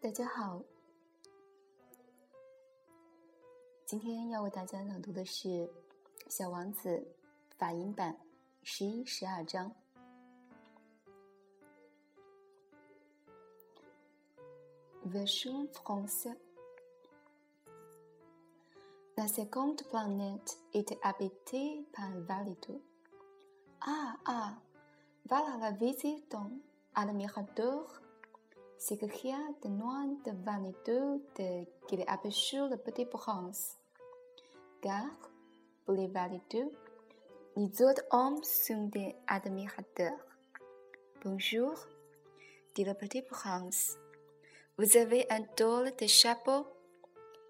大家好，今天要为大家朗读的是《小王子》法音版十一、十二章。Version française. La seconde planète était habitée par un Valito. Ah, ah, voilà la visite à l'admirateur. C'est qu'il y de loin de Valito de qu'il aperçut le petit prince. Car, pour les Valito, les autres hommes sont des admirateurs. Bonjour, dit le petit prince. Vous avez un drôle de chapeau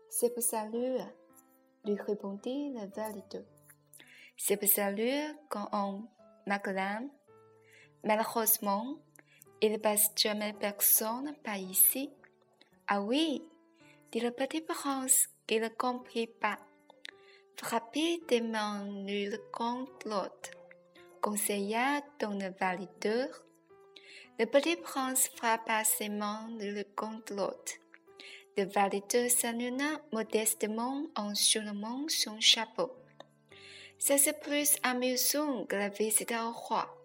C'est pour saluer, lui répondit le Valito. C'est pour saluer quand on m'acclame. Malheureusement, il passe jamais personne par ici. Ah oui, dit le petit prince qui ne comprit pas. Frappez des mains l'une contre l'autre, conseilla dans le valideur. Le petit prince frappa ses mains l'une contre l'autre. Le valideur salua modestement en soulevant son chapeau. Ça c'est plus amusant que la visite au roi.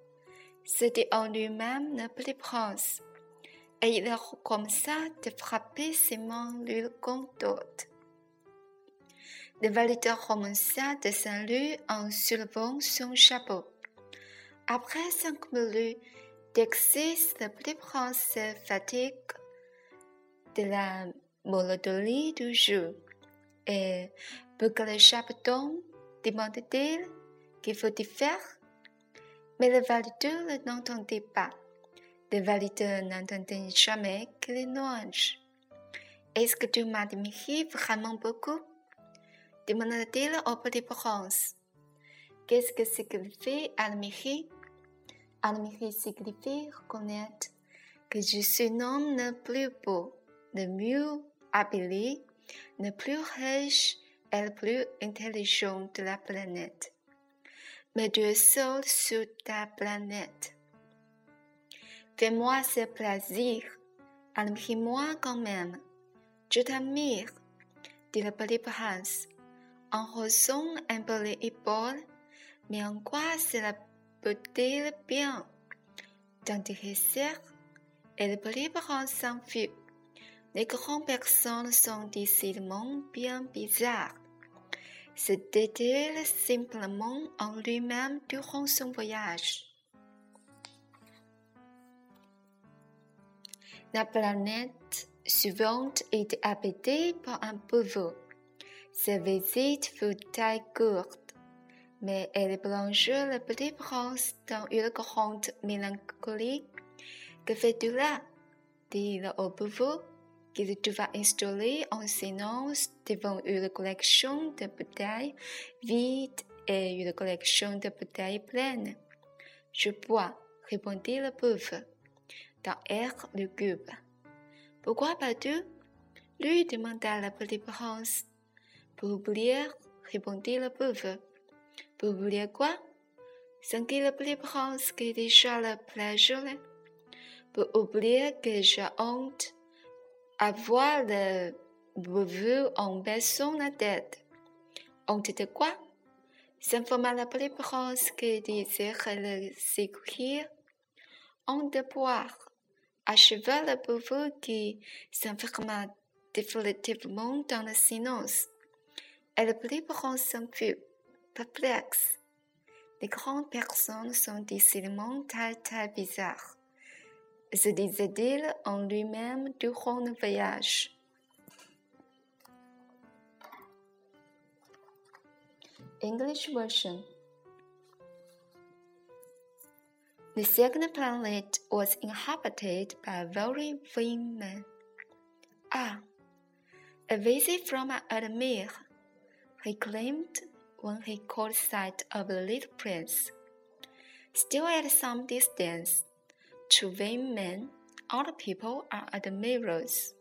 C'était en lui-même le petit prince. Et il recommença de frapper ses mains l'une contre l'autre. Le valideur commença de saluer en soulevant son chapeau. Après cinq minutes d'exercice, le petit prince se fatigue de la monotonie du jeu. Et pour que le chapeau tombe, demanda-t-il, qu'il faut-il faire Mais le valideur ne l'entendait pas. Le valideur n'entendait jamais que les louanges. Est-ce que tu m'admires vraiment beaucoup? demanda-t-il au petit prince. Qu'est-ce que signifie admirer? Admirer signifie reconnaître que je suis l'homme le plus beau, le mieux habillé, le plus riche et le plus intelligent de la planète. Mais tu es sur ta planète. Fais-moi ce plaisir, admire-moi quand même. Je t'admire, dit le petit prince en haussant un peu les épaules, mais en quoi cela peut-il bien? T'intéresser et le petit prince s'enfuit. Les grandes personnes sont décidément bien bizarres. C'était-il simplement en lui-même durant son voyage La planète suivante était habitée par un pauvre. Sa visite fut très courte, mais elle plongea le petit prince dans une grande mélancolie. Que fais-tu là? dit-il au pauvre, qu'il trouva installé en silence devant une collection de bouteilles vides et une collection de bouteilles pleines. Je bois, répondit le pauvre, d'un air lugubre. Pourquoi pas-tu lui demanda le petit prince. Pour oublier, répondit le pauvre. Pour oublier quoi? Sentit le petit prince qui déjà le plaisir. Pour oublier que j'ai honte à voir le pauvre en baissant la tête. Honte de quoi? S'informa le petit prince qui désirait le sécuriser. Honte de boire. Acheva le pauvre qui s'enferma définitivement dans le silence. Et le petit prince s'enfuit, perplexe. Les grandes personnes sont décidément très très bizarres, se disait-il en lui-même durant le voyage. English version The second planet was inhabited by very vain men. Ah, a visit from an admirer he claimed when he caught sight of the little prince. Still at some distance, to vain men, other people are admirers.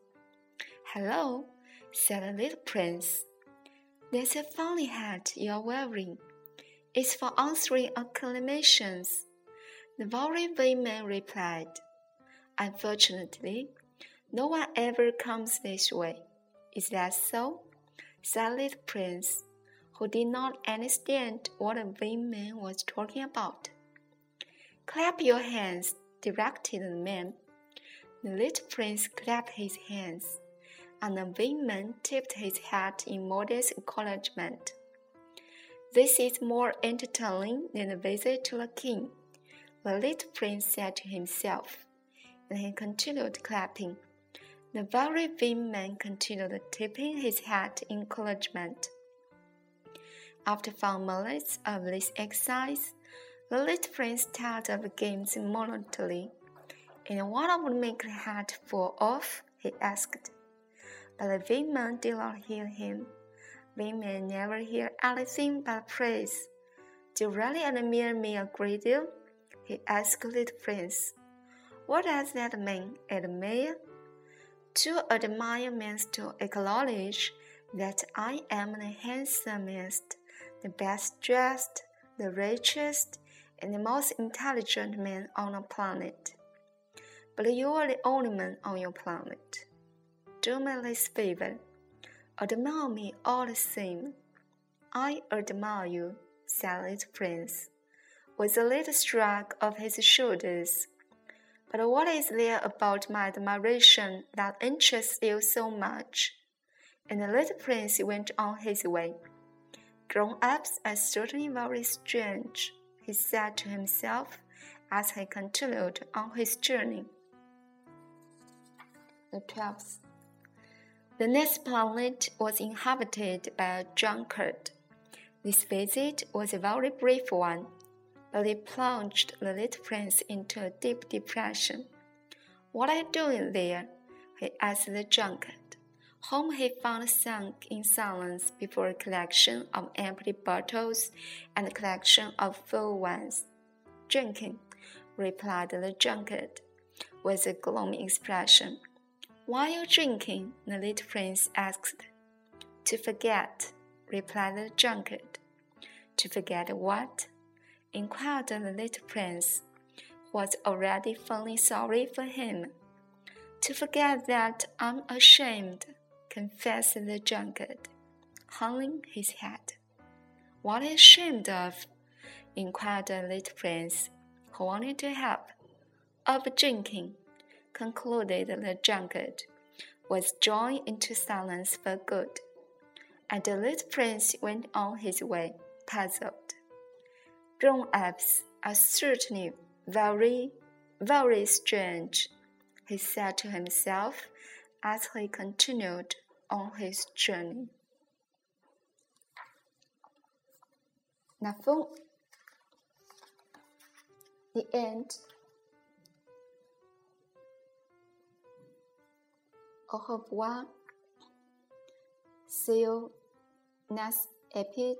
Hello, said the little prince. That's a funny hat you're wearing. It's for answering acclamations. The very vain man replied. Unfortunately, No one ever comes this way. Is that so? said little prince, who did not understand what the vain man was talking about. Clap your hands, directed the man. The little prince clapped his hands, and the vain man tipped his hat in modest acknowledgment. This is more entertaining than a visit to the king, the little prince said to himself, and he continued clapping. The very vain man continued tipping his hat in encouragement. After five minutes of this exercise, the little prince tired of games monotonously. And what I would make the hat fall off? he asked. But the vain man did not hear him. Vain men never hear anything but praise. Do really admire me a great deal? he asked the little prince. What does that mean, admire? To admire means to acknowledge that I am the handsomest, the best dressed, the richest, and the most intelligent man on the planet. But you are the only man on your planet. Do me this favor. Admire me all the same. I admire you, said the prince, with a little shrug of his shoulders. But what is there about my admiration that interests you so much? And the little prince went on his way. Grown ups are certainly very strange, he said to himself as he continued on his journey. The twelfth. The next planet was inhabited by a drunkard. This visit was a very brief one but it plunged the little prince into a deep depression. What are you doing there? he asked the drunkard, whom he found sunk in silence before a collection of empty bottles and a collection of full ones. Drinking, replied the drunkard, with a gloomy expression. Why are you drinking? the little prince asked. To forget, replied the drunkard. To forget what? inquired the little prince, who was already feeling sorry for him. To forget that I'm ashamed, confessed the drunkard, hanging his head. What are you ashamed of? inquired the little prince, who wanted to help. Of drinking, concluded the drunkard, was drawn into silence for good. And the little prince went on his way, puzzled. Grown ups are certainly very, very strange, he said to himself as he continued on his journey. Nafon. The end. Au revoir. See you next episode.